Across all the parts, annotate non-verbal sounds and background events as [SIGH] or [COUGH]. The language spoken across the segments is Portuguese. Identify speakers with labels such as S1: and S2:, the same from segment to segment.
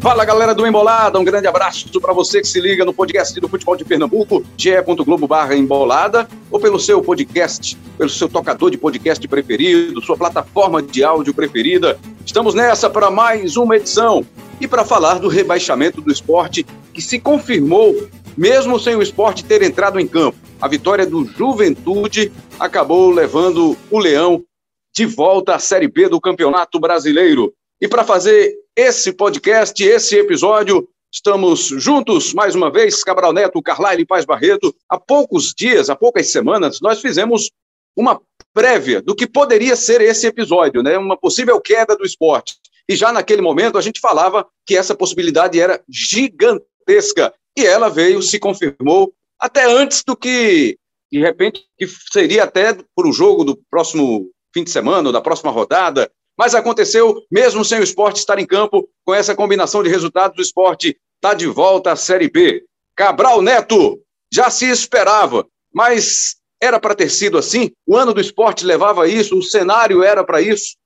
S1: Fala galera do Embolada, um grande abraço para você que se liga no podcast do Futebol de Pernambuco, ge.globo barra embolada, ou pelo seu podcast, pelo seu tocador de podcast preferido, sua plataforma de áudio preferida. Estamos nessa para mais uma edição e para falar do rebaixamento do esporte que se confirmou, mesmo sem o esporte ter entrado em campo. A vitória do Juventude acabou levando o Leão de volta à Série B do Campeonato Brasileiro. E para fazer esse podcast, esse episódio, estamos juntos mais uma vez, Cabral Neto, Carlyle Paz Barreto. Há poucos dias, há poucas semanas, nós fizemos uma prévia do que poderia ser esse episódio, né? Uma possível queda do esporte. E já naquele momento a gente falava que essa possibilidade era gigantesca. E ela veio, se confirmou, até antes do que, de repente, que seria até para o jogo do próximo fim de semana, ou da próxima rodada, mas aconteceu mesmo sem o esporte estar em campo, com essa combinação de resultados, o esporte está de volta à Série B. Cabral Neto, já se esperava, mas era para ter sido assim? O ano do esporte levava isso, o cenário era para isso?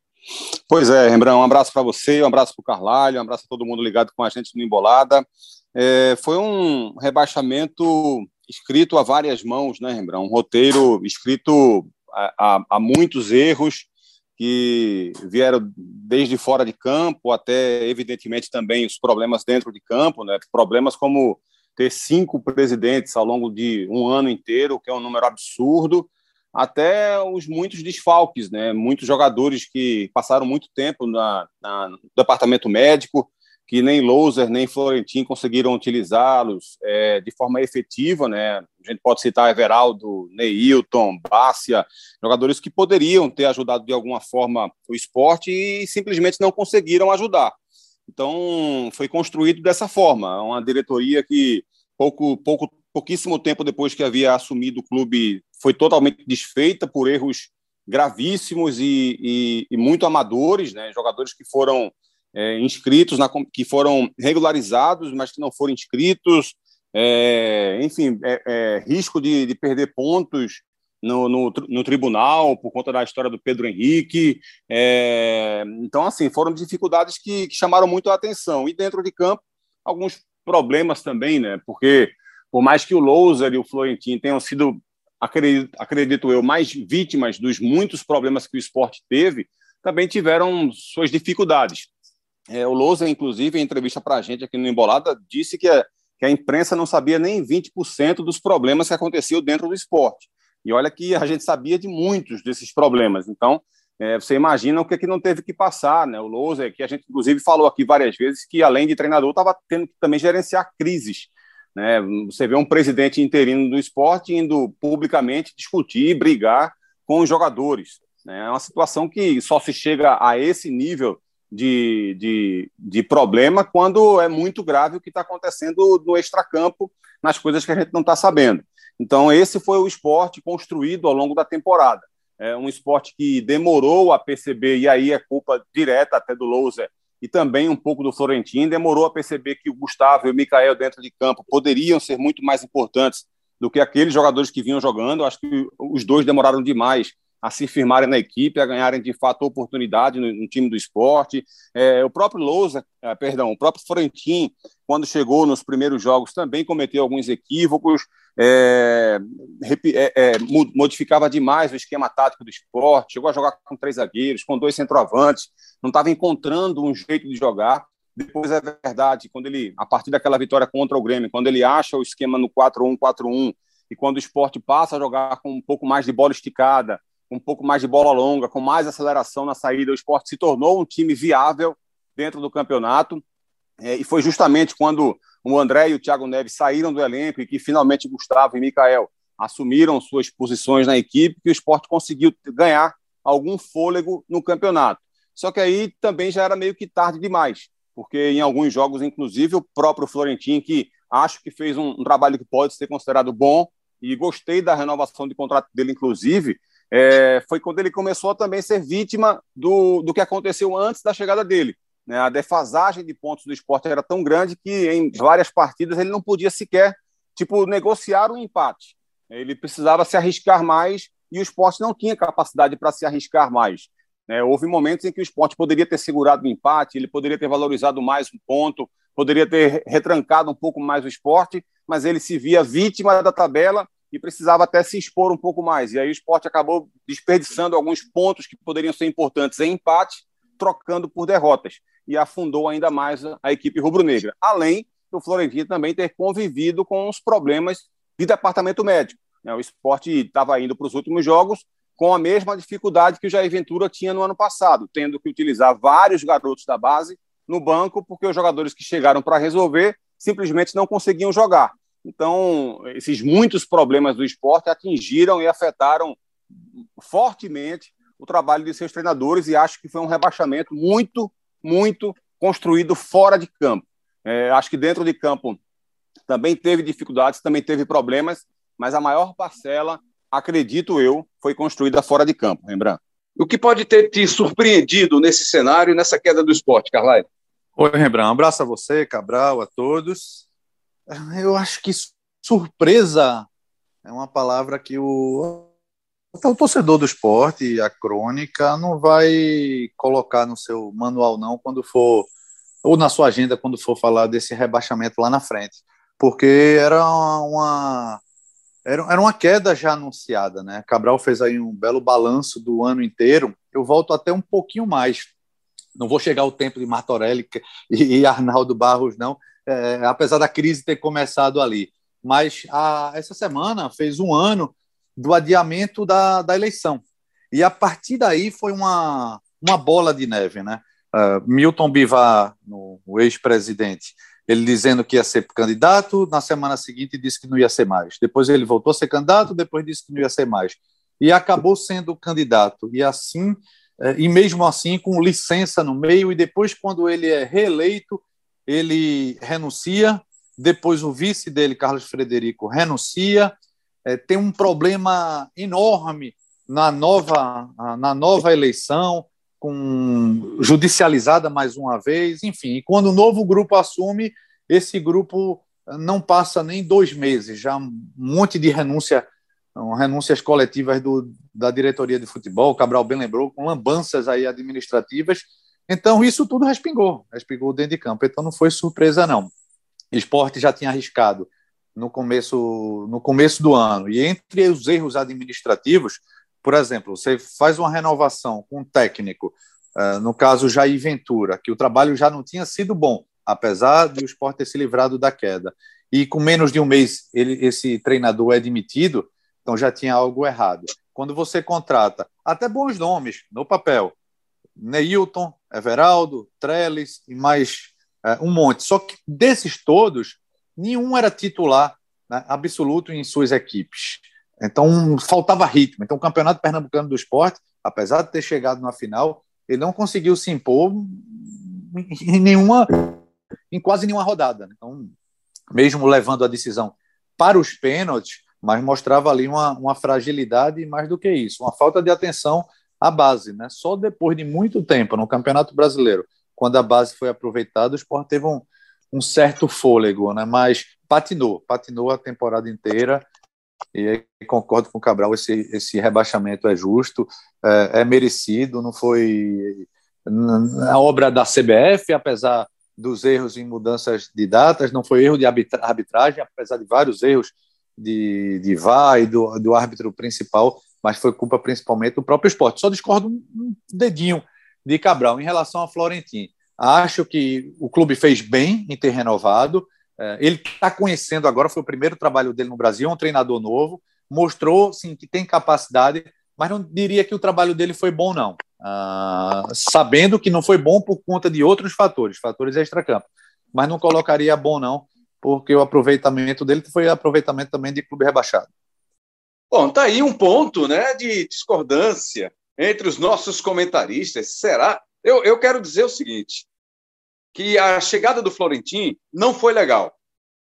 S2: Pois é, Rembrandt, um abraço para você, um abraço para o Carlalho, um abraço a todo mundo ligado com a gente no Embolada. É, foi um rebaixamento escrito a várias mãos, né, Rembrandt? Um roteiro escrito a, a, a muitos erros, que vieram desde fora de campo até, evidentemente, também os problemas dentro de campo, né? problemas como ter cinco presidentes ao longo de um ano inteiro, que é um número absurdo, até os muitos desfalques, né? muitos jogadores que passaram muito tempo na, na no departamento médico, que nem Loser nem Florentin conseguiram utilizá-los é, de forma efetiva, né? A gente pode citar Everaldo, Neilton, Bácia, jogadores que poderiam ter ajudado de alguma forma o esporte e simplesmente não conseguiram ajudar. Então, foi construído dessa forma, uma diretoria que pouco, pouco, pouquíssimo tempo depois que havia assumido o clube foi totalmente desfeita por erros gravíssimos e, e, e muito amadores, né? Jogadores que foram é, inscritos, na, que foram regularizados, mas que não foram inscritos, é, enfim, é, é, risco de, de, perder pontos no, no, no, tribunal por conta da história do Pedro Henrique. É, então, assim, foram dificuldades que, que, chamaram muito a atenção. E dentro de campo, alguns problemas também, né? Porque, por mais que o Louser e o Florentino tenham sido, acredito, acredito eu, mais vítimas dos muitos problemas que o esporte teve, também tiveram suas dificuldades. É, o Lousa, inclusive, em entrevista para a gente aqui no Embolada, disse que a, que a imprensa não sabia nem 20% dos problemas que aconteciam dentro do esporte. E olha que a gente sabia de muitos desses problemas. Então, é, você imagina o que, é que não teve que passar, né? O Lousa, que a gente, inclusive, falou aqui várias vezes, que além de treinador, estava tendo que também gerenciar crises. Né? Você vê um presidente interino do esporte indo publicamente discutir, brigar com os jogadores. Né? É uma situação que só se chega a esse nível de, de, de problema quando é muito grave o que está acontecendo no extracampo, nas coisas que a gente não está sabendo. Então, esse foi o esporte construído ao longo da temporada. É um esporte que demorou a perceber, e aí é culpa direta até do Louser e também um pouco do Florentino, demorou a perceber que o Gustavo e o Mikael dentro de campo poderiam ser muito mais importantes do que aqueles jogadores que vinham jogando. Acho que os dois demoraram demais a se firmarem na equipe, a ganharem de fato oportunidade no, no time do esporte. É, o próprio Lousa, é, perdão, o próprio Florentin, quando chegou nos primeiros jogos, também cometeu alguns equívocos, é, é, é modificava demais o esquema tático do esporte, chegou a jogar com três zagueiros, com dois centroavantes, não estava encontrando um jeito de jogar. Depois é verdade, quando ele, a partir daquela vitória contra o Grêmio, quando ele acha o esquema no 4-1-4-1 e quando o esporte passa a jogar com um pouco mais de bola esticada, um pouco mais de bola longa, com mais aceleração na saída, o esporte se tornou um time viável dentro do campeonato. É, e foi justamente quando o André e o Thiago Neves saíram do elenco e que finalmente Gustavo e Mikael assumiram suas posições na equipe que o esporte conseguiu ganhar algum fôlego no campeonato. Só que aí também já era meio que tarde demais, porque em alguns jogos, inclusive, o próprio Florentino, que acho que fez um, um trabalho que pode ser considerado bom, e gostei da renovação de contrato dele, inclusive, é, foi quando ele começou a também ser vítima do, do que aconteceu antes da chegada dele. Né? A defasagem de pontos do esporte era tão grande que em várias partidas ele não podia sequer tipo, negociar um empate. Ele precisava se arriscar mais e o esporte não tinha capacidade para se arriscar mais. Né? Houve momentos em que o esporte poderia ter segurado o empate, ele poderia ter valorizado mais um ponto, poderia ter retrancado um pouco mais o esporte, mas ele se via vítima da tabela e precisava até se expor um pouco mais. E aí o esporte acabou desperdiçando alguns pontos que poderiam ser importantes em empate, trocando por derrotas. E afundou ainda mais a equipe rubro-negra. Além do Florentino também ter convivido com os problemas de departamento médico. Né? O esporte estava indo para os últimos jogos com a mesma dificuldade que o Jair Ventura tinha no ano passado, tendo que utilizar vários garotos da base no banco, porque os jogadores que chegaram para resolver simplesmente não conseguiam jogar. Então, esses muitos problemas do esporte atingiram e afetaram fortemente o trabalho de seus treinadores e acho que foi um rebaixamento muito, muito construído fora de campo. É, acho que dentro de campo também teve dificuldades, também teve problemas, mas a maior parcela, acredito eu, foi construída fora de campo, Rembrandt.
S1: O que pode ter te surpreendido nesse cenário, nessa queda do esporte, Carlai?
S3: Oi, Rembrandt. Um abraço a você, Cabral, a todos. Eu acho que surpresa é uma palavra que o, o torcedor do esporte, a crônica, não vai colocar no seu manual, não, quando for, ou na sua agenda, quando for falar desse rebaixamento lá na frente. Porque era uma, era, era uma queda já anunciada, né? Cabral fez aí um belo balanço do ano inteiro. Eu volto até um pouquinho mais. Não vou chegar ao tempo de Martorelli e, e Arnaldo Barros, não, é, apesar da crise ter começado ali. Mas a, essa semana fez um ano do adiamento da, da eleição. E a partir daí foi uma, uma bola de neve, né? Uh, Milton Bivar, o ex-presidente, ele dizendo que ia ser candidato, na semana seguinte disse que não ia ser mais. Depois ele voltou a ser candidato, depois disse que não ia ser mais. E acabou sendo candidato. E assim, eh, e mesmo assim com licença no meio, e depois, quando ele é reeleito, ele renuncia, depois o vice dele, Carlos Frederico, renuncia, é, tem um problema enorme na nova, na nova eleição, com judicializada mais uma vez, enfim. Quando o novo grupo assume, esse grupo não passa nem dois meses, já um monte de renúncia, renúncias coletivas do, da diretoria de futebol, Cabral bem lembrou, com lambanças aí administrativas. Então, isso tudo respingou, respingou dentro de campo. Então, não foi surpresa, não. Esporte já tinha arriscado no começo, no começo do ano. E entre os erros administrativos, por exemplo, você faz uma renovação com um técnico, uh, no caso Jair Ventura, que o trabalho já não tinha sido bom, apesar de o esporte ter se livrado da queda. E com menos de um mês ele, esse treinador é demitido, então já tinha algo errado. Quando você contrata até bons nomes no papel, Neilton, Everaldo, Trellis e mais uh, um monte. Só que desses todos, nenhum era titular né, absoluto em suas equipes. Então, faltava ritmo. Então, o Campeonato Pernambucano do Esporte, apesar de ter chegado na final, ele não conseguiu se impor em nenhuma, em quase nenhuma rodada. Né? Então, mesmo levando a decisão para os pênaltis, mas mostrava ali uma, uma fragilidade mais do que isso, uma falta de atenção à base. Né? Só depois de muito tempo no Campeonato Brasileiro, quando a base foi aproveitada, o Sport teve um, um certo fôlego, né? mas patinou, patinou a temporada inteira e concordo com o Cabral, esse, esse rebaixamento é justo, é, é merecido, não foi a obra da CBF, apesar dos erros em mudanças de datas, não foi erro de arbitragem, apesar de vários erros de, de VAR e do, do árbitro principal, mas foi culpa principalmente do próprio esporte. Só discordo um dedinho de Cabral em relação a Florentino. Acho que o clube fez bem em ter renovado, é, ele está conhecendo agora, foi o primeiro trabalho dele no Brasil, é um treinador novo, mostrou sim, que tem capacidade, mas não diria que o trabalho dele foi bom, não. Ah, sabendo que não foi bom por conta de outros fatores, fatores extra-campo. Mas não colocaria bom, não, porque o aproveitamento dele foi aproveitamento também de clube rebaixado.
S1: Bom, tá aí um ponto né, de discordância entre os nossos comentaristas. Será? Eu, eu quero dizer o seguinte: que a chegada do Florentino não foi legal.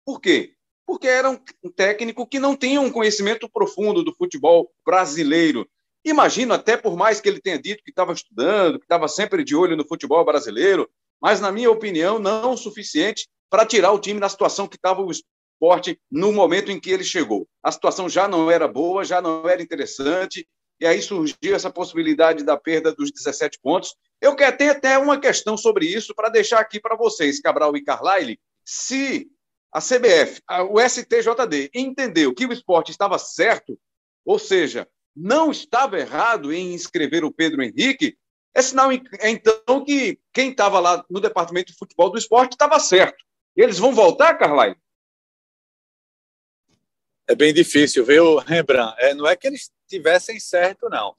S1: Por quê? Porque era um técnico que não tinha um conhecimento profundo do futebol brasileiro. Imagino, até por mais que ele tenha dito que estava estudando, que estava sempre de olho no futebol brasileiro, mas, na minha opinião, não o suficiente para tirar o time da situação que estava o esporte no momento em que ele chegou. A situação já não era boa, já não era interessante, e aí surgiu essa possibilidade da perda dos 17 pontos. Eu quero ter até uma questão sobre isso para deixar aqui para vocês, Cabral e Carlyle, se a CBF, o STJD, entendeu que o esporte estava certo, ou seja, não estava errado em inscrever o Pedro Henrique, é sinal é então que quem estava lá no departamento de futebol do esporte estava certo. Eles vão voltar, Carlyle?
S3: É bem difícil, viu, [LAUGHS] Rembrandt? É, não é que eles tivessem certo, não.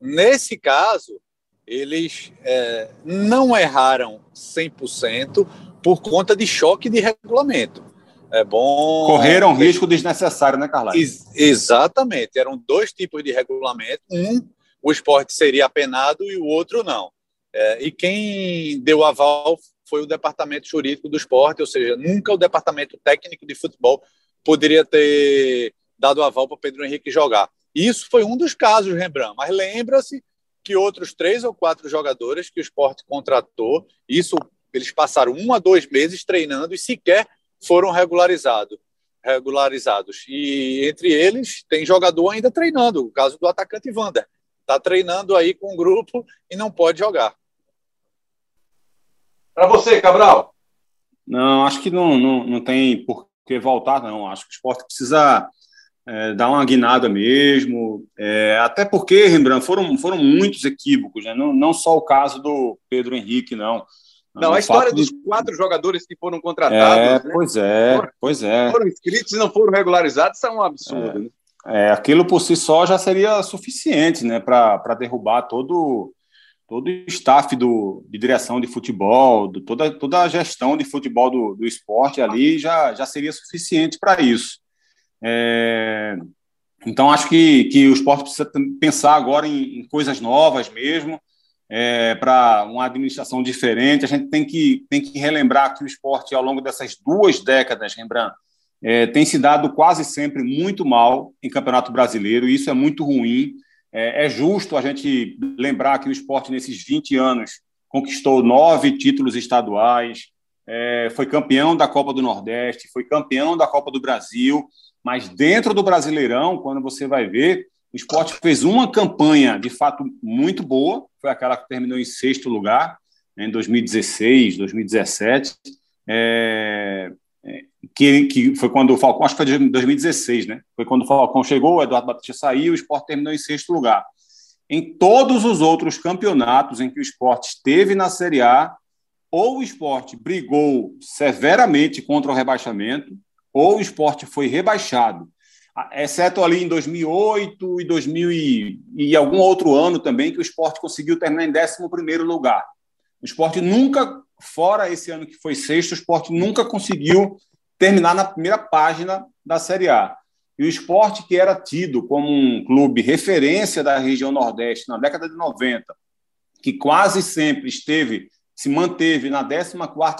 S3: Nesse caso, eles é, não erraram 100% por conta de choque de regulamento. É bom.
S2: Correram risco desnecessário, né, Carla?
S3: Ex exatamente. Eram dois tipos de regulamento. Um, o esporte seria apenado e o outro não. É, e quem deu aval foi o departamento jurídico do esporte, ou seja, nunca o departamento técnico de futebol poderia ter dado aval para Pedro Henrique jogar. Isso foi um dos casos, Rembrandt, mas lembra-se que outros três ou quatro jogadores que o esporte contratou, isso eles passaram um a dois meses treinando e sequer foram regularizados. regularizados. E entre eles tem jogador ainda treinando, o caso do atacante Vander. Está treinando aí com o grupo e não pode jogar.
S1: Para você, Cabral.
S2: Não, acho que não, não, não tem por que voltar, não. Acho que o esporte precisa é, dar uma guinada mesmo. É, até porque, Rembrandt, foram, foram muitos equívocos, né? não, não só o caso do Pedro Henrique, não.
S1: Não, a história dos quatro jogadores que foram contratados. É,
S2: né? Pois é, foram, pois é.
S1: Foram inscritos e não foram regularizados, isso é um absurdo.
S2: É, né? é aquilo por si só já seria suficiente né, para derrubar todo, todo o staff do, de direção de futebol, do, toda, toda a gestão de futebol do, do esporte ali já, já seria suficiente para isso. É, então, acho que, que o esporte precisa pensar agora em, em coisas novas mesmo é, para uma administração diferente. A gente tem que, tem que relembrar que o esporte, ao longo dessas duas décadas, Rembrandt, é, tem se dado quase sempre muito mal em Campeonato Brasileiro, e isso é muito ruim. É, é, justo a gente lembrar que o esporte, nesses 20 anos, conquistou nove títulos estaduais, é, foi campeão da Copa do Nordeste, foi campeão da Copa do Brasil, mas dentro do Brasileirão, quando você vai ver, o esporte fez uma campanha de fato muito boa, foi aquela que terminou em sexto lugar, né, em 2016, 2017, é, que, que foi quando o Falcão, acho que foi em 2016, né? Foi quando o Falcão chegou, o Eduardo Batista saiu, o esporte terminou em sexto lugar. Em todos os outros campeonatos em que o esporte esteve na Série A, ou o esporte brigou severamente contra o rebaixamento, ou o esporte foi rebaixado exceto ali em 2008 e 2000 e, e algum outro ano também que o esporte conseguiu terminar em 11 lugar. O esporte nunca, fora esse ano que foi sexto, o esporte nunca conseguiu terminar na primeira página da Série A. E o esporte, que era tido como um clube referência da região Nordeste na década de 90, que quase sempre esteve, se manteve na 14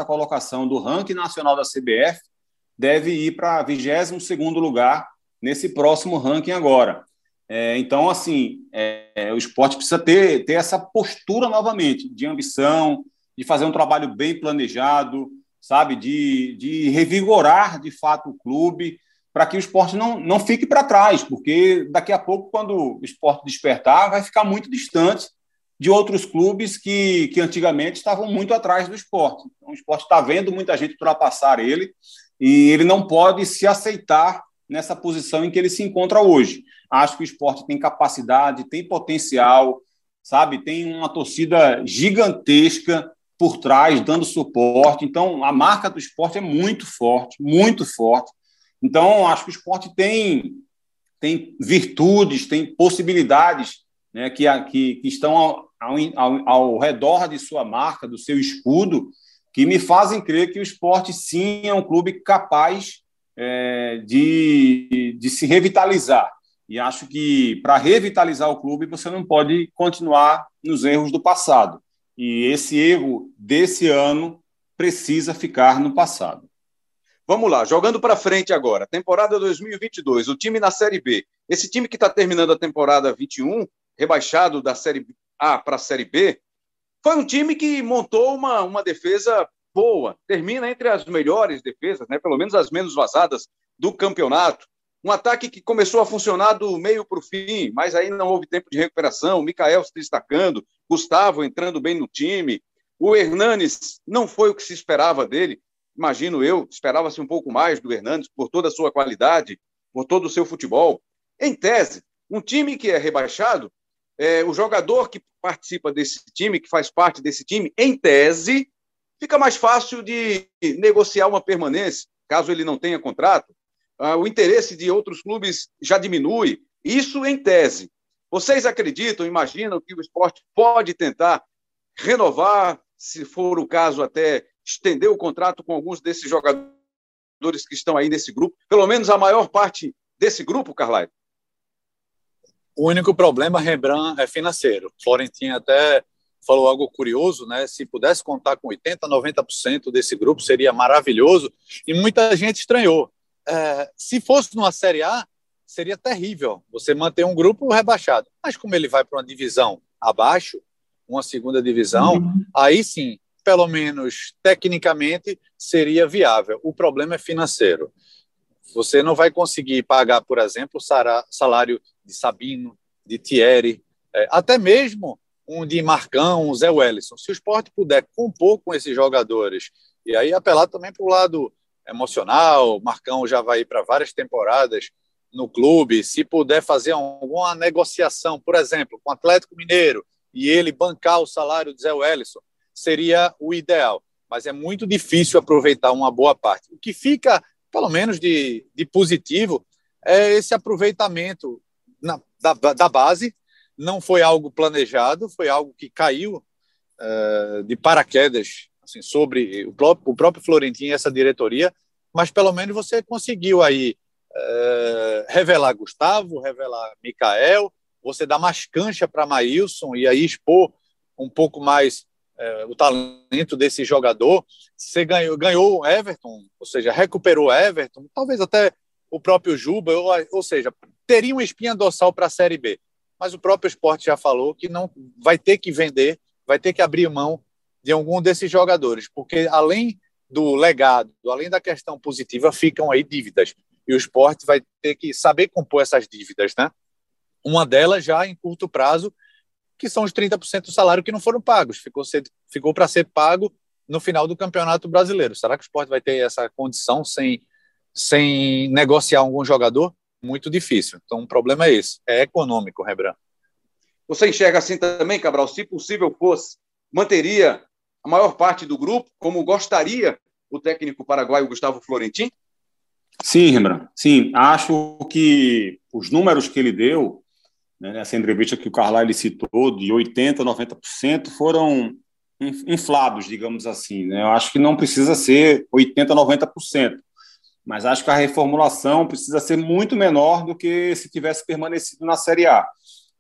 S2: colocação do ranking nacional da CBF, deve ir para 22 lugar nesse próximo ranking agora. É, então, assim, é, o esporte precisa ter, ter essa postura novamente de ambição, de fazer um trabalho bem planejado, sabe, de, de revigorar de fato o clube, para que o esporte não, não fique para trás, porque daqui a pouco, quando o esporte despertar, vai ficar muito distante de outros clubes que, que antigamente estavam muito atrás do esporte. Então, o esporte está vendo muita gente ultrapassar ele e ele não pode se aceitar nessa posição em que ele se encontra hoje. Acho que o esporte tem capacidade, tem potencial, sabe? Tem uma torcida gigantesca por trás, dando suporte. Então, a marca do esporte é muito forte, muito forte. Então, acho que o esporte tem, tem virtudes, tem possibilidades né, que, que, que estão ao, ao, ao redor de sua marca, do seu escudo, que me fazem crer que o esporte sim é um clube capaz é, de, de se revitalizar. E acho que para revitalizar o clube você não pode continuar nos erros do passado. E esse erro desse ano precisa ficar no passado.
S1: Vamos lá, jogando para frente agora. Temporada 2022, o time na Série B. Esse time que está terminando a temporada 21, rebaixado da Série A para a Série B, foi um time que montou uma, uma defesa boa, termina entre as melhores defesas, né? pelo menos as menos vazadas do campeonato. Um ataque que começou a funcionar do meio para o fim, mas aí não houve tempo de recuperação. O Mikael se destacando, Gustavo entrando bem no time. O Hernanes não foi o que se esperava dele, imagino eu, esperava-se um pouco mais do Hernanes por toda a sua qualidade, por todo o seu futebol. Em tese, um time que é rebaixado, é, o jogador que participa desse time, que faz parte desse time, em tese, fica mais fácil de negociar uma permanência, caso ele não tenha contrato. Ah, o interesse de outros clubes já diminui. Isso em tese. Vocês acreditam, imaginam que o esporte pode tentar renovar, se for o caso, até estender o contrato com alguns desses jogadores que estão aí nesse grupo, pelo menos a maior parte desse grupo, Carlai?
S3: O único problema, Rembrandt, é financeiro. Florentino até falou algo curioso, né? Se pudesse contar com 80%, 90% desse grupo, seria maravilhoso. E muita gente estranhou. É, se fosse numa Série A, seria terrível você manter um grupo rebaixado. Mas como ele vai para uma divisão abaixo, uma segunda divisão, uhum. aí sim, pelo menos tecnicamente, seria viável. O problema é financeiro. Você não vai conseguir pagar, por exemplo, o salário de Sabino, de Thierry, é, até mesmo um de Marcão, um Zé Wellison. Se o esporte puder compor com esses jogadores, e aí apelar também para o lado emocional, Marcão já vai ir para várias temporadas no clube, se puder fazer alguma negociação, por exemplo, com o Atlético Mineiro, e ele bancar o salário de Zé Wellison, seria o ideal. Mas é muito difícil aproveitar uma boa parte. O que fica, pelo menos, de, de positivo é esse aproveitamento na, da, da base. Não foi algo planejado, foi algo que caiu uh, de paraquedas assim, sobre o próprio, o próprio Florentino e essa diretoria, mas pelo menos você conseguiu aí uh, revelar Gustavo, revelar Mikael, você dá mais cancha para Maílson e aí expor um pouco mais é, o talento desse jogador. Você ganhou, ganhou Everton, ou seja, recuperou Everton, talvez até o próprio Juba, ou, ou seja, teria uma espinha dorsal para a Série B. Mas o próprio esporte já falou que não vai ter que vender, vai ter que abrir mão de algum desses jogadores, porque além do legado, além da questão positiva, ficam aí dívidas. E o esporte vai ter que saber compor essas dívidas, né? Uma delas já em curto prazo que são os 30% do salário que não foram pagos. Ficou, ficou para ser pago no final do Campeonato Brasileiro. Será que o esporte vai ter essa condição sem, sem negociar algum jogador? Muito difícil. Então, o problema é esse: é econômico, Rembrandt.
S1: Você enxerga assim também, Cabral? Se possível fosse, manteria a maior parte do grupo, como gostaria o técnico paraguaio Gustavo Florentin?
S2: Sim, Rembrandt. Sim, acho que os números que ele deu né, nessa entrevista que o Carlyle citou, de 80%, 90%, foram inflados, digamos assim. Né? Eu acho que não precisa ser 80%, 90%, mas acho que a reformulação precisa ser muito menor do que se tivesse permanecido na Série A.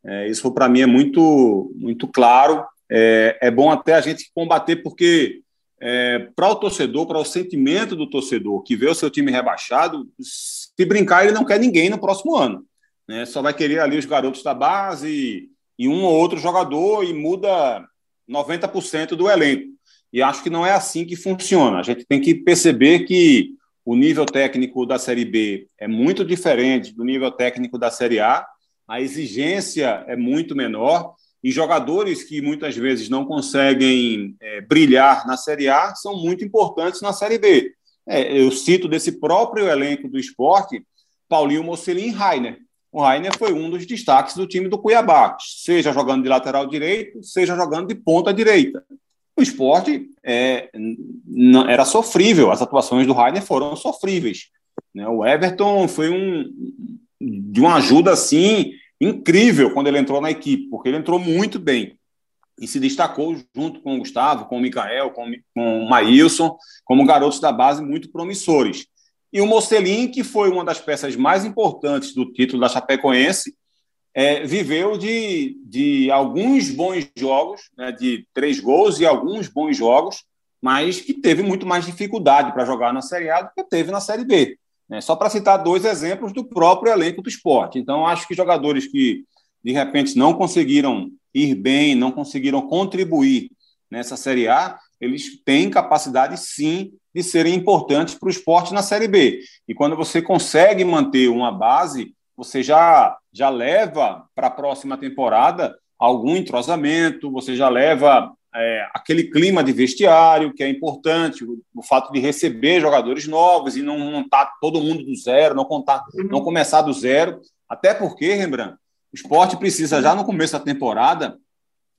S2: É, isso, para mim, é muito, muito claro. É, é bom até a gente combater, porque é, para o torcedor, para o sentimento do torcedor que vê o seu time rebaixado, se brincar, ele não quer ninguém no próximo ano né? Só vai querer ali os garotos da base e um ou outro jogador e muda 90% do elenco. E acho que não é assim que funciona. A gente tem que perceber que o nível técnico da Série B é muito diferente do nível técnico da Série A, a exigência é muito menor e jogadores que muitas vezes não conseguem é, brilhar na Série A são muito importantes na Série B. É, eu cito desse próprio elenco do esporte Paulinho Mocelin e Rainer o Rainer foi um dos destaques do time do Cuiabá, seja jogando de lateral direito, seja jogando de ponta direita. O esporte é, era sofrível, as atuações do Rainer foram sofríveis. Né? O Everton foi um, de uma ajuda assim incrível quando ele entrou na equipe, porque ele entrou muito bem e se destacou junto com o Gustavo, com o Mikael, com, com o Maílson, como garotos da base muito promissores. E o Mocelin, que foi uma das peças mais importantes do título da Chapecoense, é, viveu de, de alguns bons jogos, né, de três gols e alguns bons jogos, mas que teve muito mais dificuldade para jogar na Série A do que teve na Série B. Né? Só para citar dois exemplos do próprio elenco do esporte. Então, acho que jogadores que, de repente, não conseguiram ir bem, não conseguiram contribuir nessa Série A, eles têm capacidade sim de serem importantes para o esporte na Série B. E quando você consegue manter uma base, você já, já leva para a próxima temporada algum entrosamento, você já leva é, aquele clima de vestiário que é importante, o, o, fato de receber jogadores novos e não montar todo mundo do zero, não, contar, não começar do zero. Até porque, Rembrandt, o esporte precisa já no começo da temporada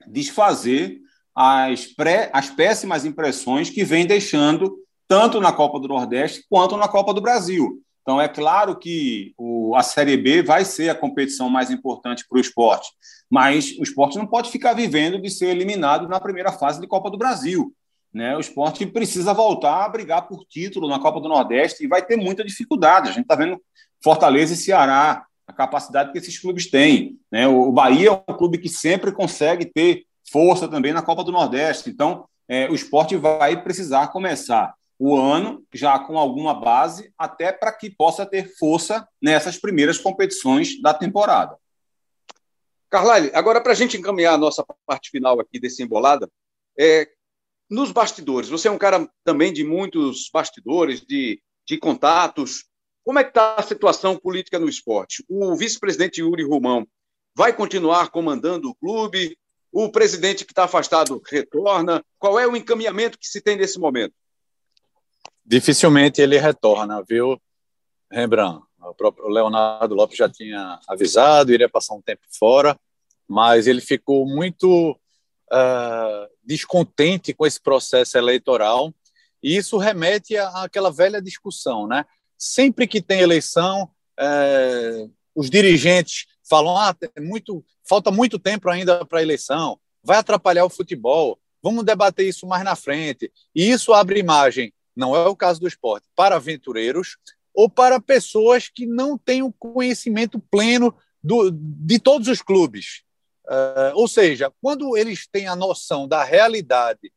S2: desfazer as, pré, as péssimas impressões que vem deixando tanto na Copa do Nordeste quanto na Copa do Brasil. Então, é claro que o, a Série B vai ser a competição mais importante para o esporte, mas o esporte não pode ficar vivendo de ser eliminado na primeira fase de Copa do Brasil. Né? O esporte precisa voltar a brigar por título na Copa do Nordeste e vai ter muita dificuldade. A gente está vendo Fortaleza e Ceará, a capacidade que esses clubes têm. Né? O Bahia é um clube que sempre consegue ter força também na Copa do Nordeste. Então, é, o esporte vai precisar começar o ano já com alguma base, até para que possa ter força nessas primeiras competições da temporada.
S1: Carlyle, agora para a gente encaminhar a nossa parte final aqui desse embolada, é, nos bastidores, você é um cara também de muitos bastidores, de, de contatos. Como é que está a situação política no esporte? O vice-presidente Yuri Romão vai continuar comandando o clube? O presidente que está afastado retorna? Qual é o encaminhamento que se tem nesse momento?
S3: Dificilmente ele retorna, viu, Rembrandt? O próprio Leonardo Lopes já tinha avisado, iria passar um tempo fora, mas ele ficou muito uh, descontente com esse processo eleitoral, e isso remete àquela velha discussão, né? Sempre que tem eleição, uh, os dirigentes falam: ah, muito, falta muito tempo ainda para a eleição, vai atrapalhar o futebol, vamos debater isso mais na frente. E isso abre imagem, não é o caso do esporte, para aventureiros ou para pessoas que não têm o conhecimento pleno do, de todos os clubes. Uh, ou seja, quando eles têm a noção da realidade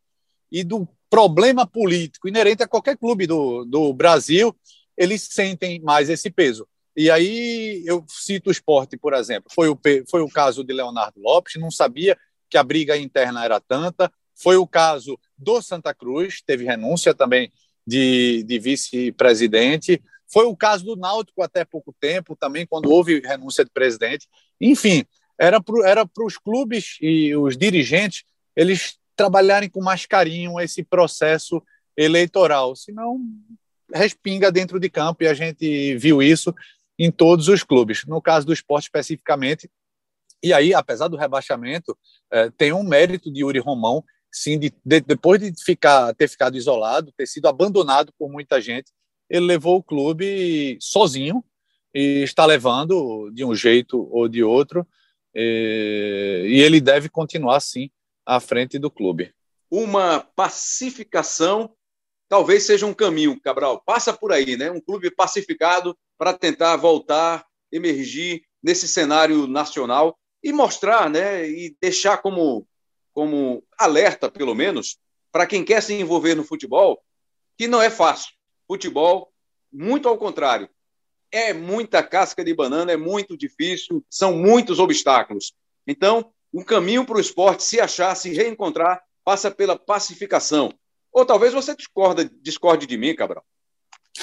S3: e do problema político inerente a qualquer clube do, do Brasil, eles sentem mais esse peso. E aí eu cito o esporte, por exemplo. Foi o, foi o caso de Leonardo Lopes, não sabia que a briga interna era tanta. Foi o caso do Santa Cruz, teve renúncia também de, de vice-presidente. Foi o caso do Náutico até pouco tempo, também, quando houve renúncia de presidente. Enfim, era para os clubes e os dirigentes eles trabalharem com mais carinho esse processo eleitoral, senão respinga dentro de campo e a gente viu isso em todos os clubes. No caso do esporte especificamente, e aí, apesar do rebaixamento, é, tem um mérito de Yuri Romão, sim, de, de, depois de ficar, ter ficado isolado, ter sido abandonado por muita gente, ele levou o clube sozinho e está levando de um jeito ou de outro, e, e ele deve continuar, sim, à frente do clube.
S1: Uma pacificação talvez seja um caminho, Cabral. Passa por aí, né? Um clube pacificado para tentar voltar, emergir nesse cenário nacional e mostrar, né, e deixar como, como alerta, pelo menos, para quem quer se envolver no futebol, que não é fácil. Futebol, muito ao contrário, é muita casca de banana, é muito difícil, são muitos obstáculos. Então, o um caminho para o esporte se achar, se reencontrar, passa pela pacificação. Ou talvez você discorda, discorde de mim, Cabral.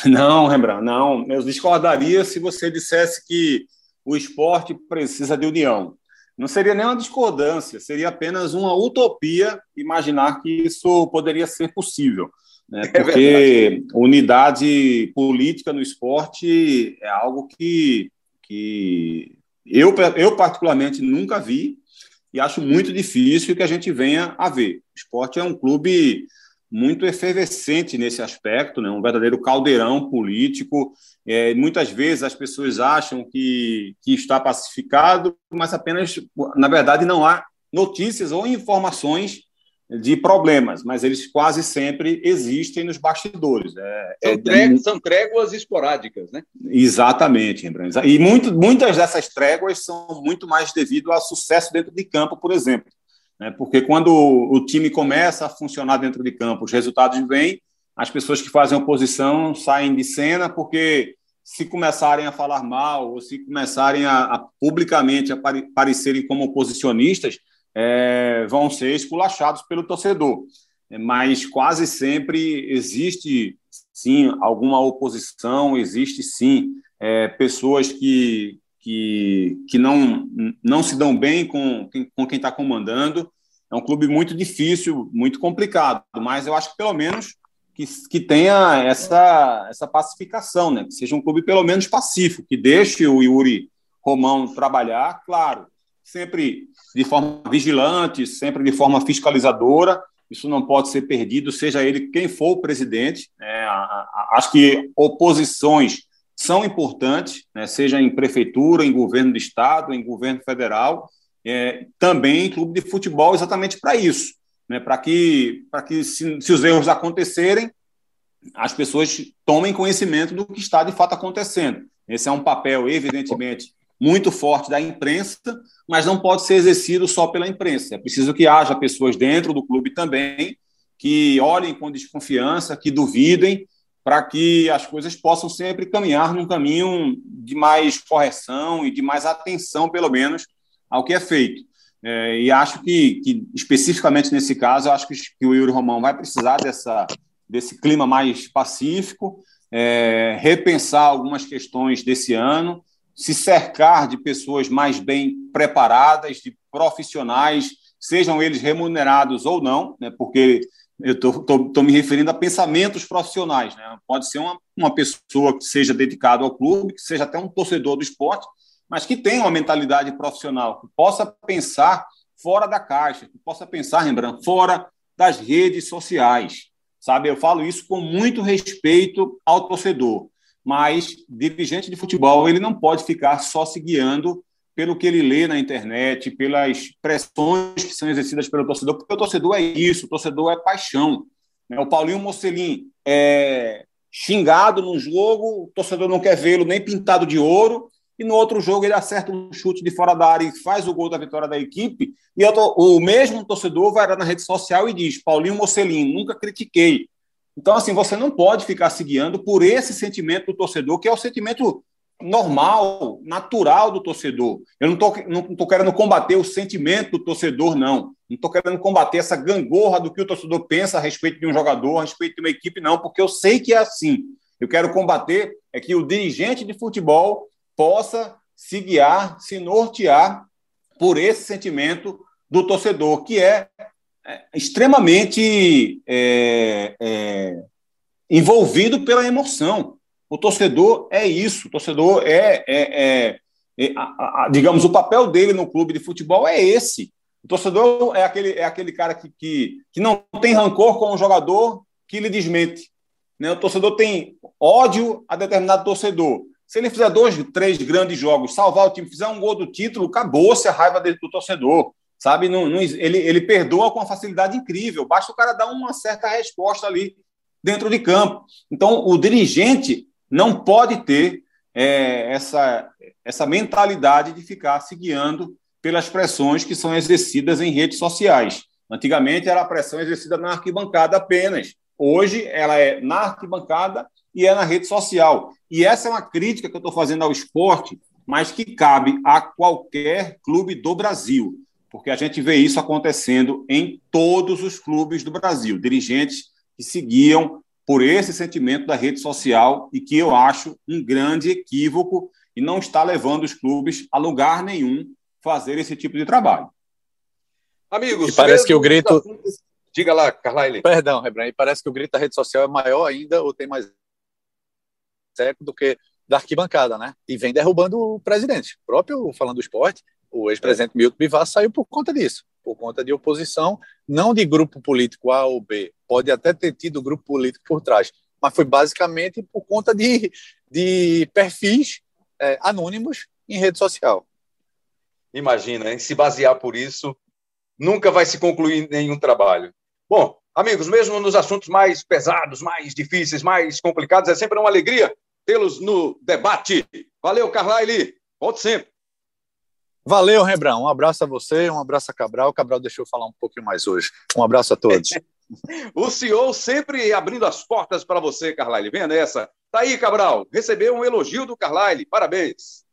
S2: Não, Rembrandt, não. Eu discordaria se você dissesse que o esporte precisa de união. Não seria nem uma discordância, seria apenas uma utopia imaginar que isso poderia ser possível. Né? É Porque é unidade política no esporte é algo que, que eu, eu, particularmente, nunca vi e acho muito difícil que a gente venha a ver. O esporte é um clube muito efervescente nesse aspecto, né? um verdadeiro caldeirão político. É, muitas vezes as pessoas acham que, que está pacificado, mas apenas, na verdade, não há notícias ou informações de problemas, mas eles quase sempre existem nos bastidores. É,
S1: são, é, tréguas, são, tréguas esporádicas, né?
S2: Exatamente, Rembrandt. E muito, muitas dessas tréguas são muito mais devido ao sucesso dentro de campo, por exemplo. Né? Porque quando o time começa a funcionar dentro de campo, os resultados vêm, as pessoas que fazem oposição saem de cena, porque se começarem a falar mal ou se começarem a, a publicamente a parecerem como oposicionistas, é, vão ser esculachados pelo torcedor. Mas quase sempre existe, sim, alguma oposição, existe, sim, é, pessoas que, que, que não, não se dão bem com, com quem está comandando. É um clube muito difícil, muito complicado, mas eu acho que pelo menos que, que tenha essa, essa pacificação, né? que seja um clube pelo menos pacífico, que deixe o Yuri Romão trabalhar, claro, sempre de forma vigilante, sempre de forma fiscalizadora. Isso não pode ser perdido, seja ele quem for o presidente. É, acho que oposições são importantes, né, seja em prefeitura, em governo do estado, em governo federal, é, também em clube de futebol, exatamente para isso né, para que, que se, se os erros acontecerem, as pessoas tomem conhecimento do que está de fato acontecendo. Esse é um papel, evidentemente, muito forte da imprensa, mas não pode ser exercido só pela imprensa. É preciso que haja pessoas dentro do clube também que olhem com desconfiança, que duvidem, para que as coisas possam sempre caminhar num caminho de mais correção e de mais atenção, pelo menos, ao que é feito. É, e acho que, que, especificamente nesse caso, acho que, que, o Yuri Romão vai precisar dessa, desse clima mais pacífico, é, repensar algumas questões desse ano, se cercar de pessoas mais bem preparadas, de profissionais, sejam eles remunerados ou não, né, porque eu estou me referindo a pensamentos profissionais. Né? Pode ser uma, uma pessoa que seja dedicada ao clube, que seja até um torcedor do esporte, mas que tenha uma mentalidade profissional, que possa pensar fora da caixa, que possa pensar, Rembrandt, fora das redes sociais. Sabe, eu falo isso com muito respeito ao torcedor, mas dirigente de futebol, ele não pode ficar só se guiando pelo que ele lê na internet, pelas pressões que são exercidas pelo torcedor, porque o torcedor é isso, o torcedor é paixão. Né? O Paulinho Mocelin é xingado num jogo, o torcedor não quer vê-lo nem pintado de ouro, e no outro jogo ele acerta um chute de fora da área e faz o gol da vitória da equipe, e o mesmo torcedor vai lá na rede social e diz: Paulinho Mocelin, nunca critiquei. Então, assim, você não pode ficar se guiando por esse sentimento do torcedor, que é o sentimento normal, natural do torcedor. Eu não estou não tô querendo combater o sentimento do torcedor, não. Não estou querendo combater essa gangorra do que o torcedor pensa a respeito de um jogador, a respeito de uma equipe, não, porque eu sei que é assim. Eu quero combater é que o dirigente de futebol possa se guiar, se nortear por esse sentimento do torcedor, que é, é extremamente é, é, envolvido pela emoção. O torcedor é isso, o torcedor é, é, é, é a, a, digamos, o papel dele no clube de futebol é esse. O torcedor é aquele, é aquele cara que, que, que não tem rancor com o jogador que lhe desmente. Né? O torcedor tem ódio a determinado torcedor. Se ele fizer dois, três grandes jogos, salvar o time, fizer um gol do título, acabou-se a raiva dele do torcedor. Sabe? Não, não, ele, ele perdoa com uma facilidade incrível. Basta o cara dar uma certa resposta ali dentro de campo. Então, o dirigente não pode ter é, essa, essa mentalidade de ficar se guiando pelas pressões que são exercidas em redes sociais. Antigamente era a pressão exercida na arquibancada apenas. Hoje ela é na arquibancada e é na rede social. E essa é uma crítica que eu estou fazendo ao esporte, mas que cabe a qualquer clube do Brasil, porque a gente vê isso acontecendo em todos os clubes do Brasil. Dirigentes que seguiam por esse sentimento da rede social e que eu acho um grande equívoco e não está levando os clubes a lugar nenhum fazer esse tipo de trabalho.
S1: Amigos,
S3: e parece que o grito.
S1: Diga lá, Carlyle.
S3: Perdão, Rebran, e parece que o grito da rede social é maior ainda ou tem mais eco do que da arquibancada, né? E vem derrubando o presidente. O próprio, falando do esporte, o ex-presidente Milton Bivar saiu por conta disso, por conta de oposição, não de grupo político A ou B, pode até ter tido grupo político por trás, mas foi basicamente por conta de, de perfis é, anônimos em rede social.
S1: Imagina, hein? se basear por isso, nunca vai se concluir nenhum trabalho. Bom, amigos, mesmo nos assuntos mais pesados, mais difíceis, mais complicados, é sempre uma alegria tê-los no debate. Valeu, Carlyle. Volte sempre.
S3: Valeu, Rebrão. Um abraço a você, um abraço a Cabral. O Cabral deixou eu falar um pouquinho mais hoje. Um abraço a todos. [LAUGHS]
S1: o senhor sempre abrindo as portas para você, Carlyle. Venha nessa. Tá aí, Cabral. Recebeu um elogio do Carlyle. Parabéns.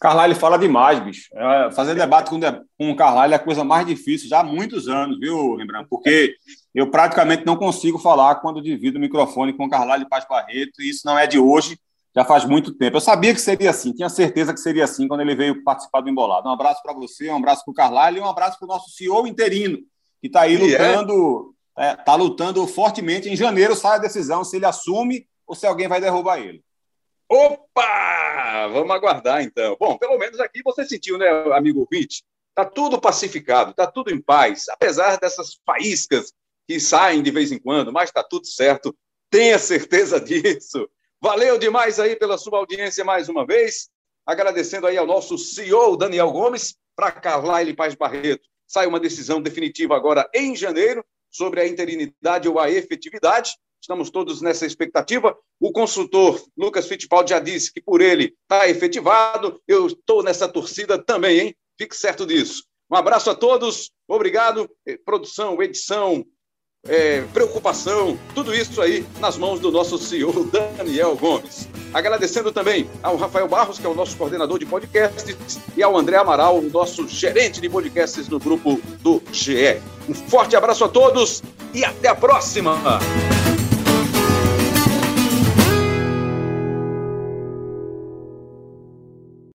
S2: Carlyle fala demais, bicho. É, fazer debate com, com o Carlyle é a coisa mais difícil já há muitos anos, viu, Rembrandt? Porque eu praticamente não consigo falar quando divido o microfone com o Carlyle Paz Barreto, e isso não é de hoje, já faz muito tempo. Eu sabia que seria assim, tinha certeza que seria assim quando ele veio participar do Embolado. Um abraço para você, um abraço para o Carlyle e um abraço para o nosso CEO interino, que está aí é? lutando, está é? tá lutando fortemente. Em janeiro sai a decisão se ele assume ou se alguém vai derrubar ele.
S1: Opa! Vamos aguardar então. Bom, pelo menos aqui você sentiu, né, amigo ouvinte? Tá tudo pacificado, tá tudo em paz, apesar dessas faíscas que saem de vez em quando, mas tá tudo certo. Tenha certeza [LAUGHS] disso. Valeu demais aí pela sua audiência mais uma vez. Agradecendo aí ao nosso CEO Daniel Gomes, para Carlyle Paz Barreto. Sai uma decisão definitiva agora em janeiro sobre a interinidade ou a efetividade. Estamos todos nessa expectativa. O consultor Lucas Fittipaldi já disse que por ele está efetivado. Eu estou nessa torcida também, hein? Fique certo disso. Um abraço a todos. Obrigado. Produção, edição, é, preocupação, tudo isso aí nas mãos do nosso CEO Daniel Gomes. Agradecendo também ao Rafael Barros, que é o nosso coordenador de podcasts, e ao André Amaral, o nosso gerente de podcasts no grupo do GE. Um forte abraço a todos e até a próxima!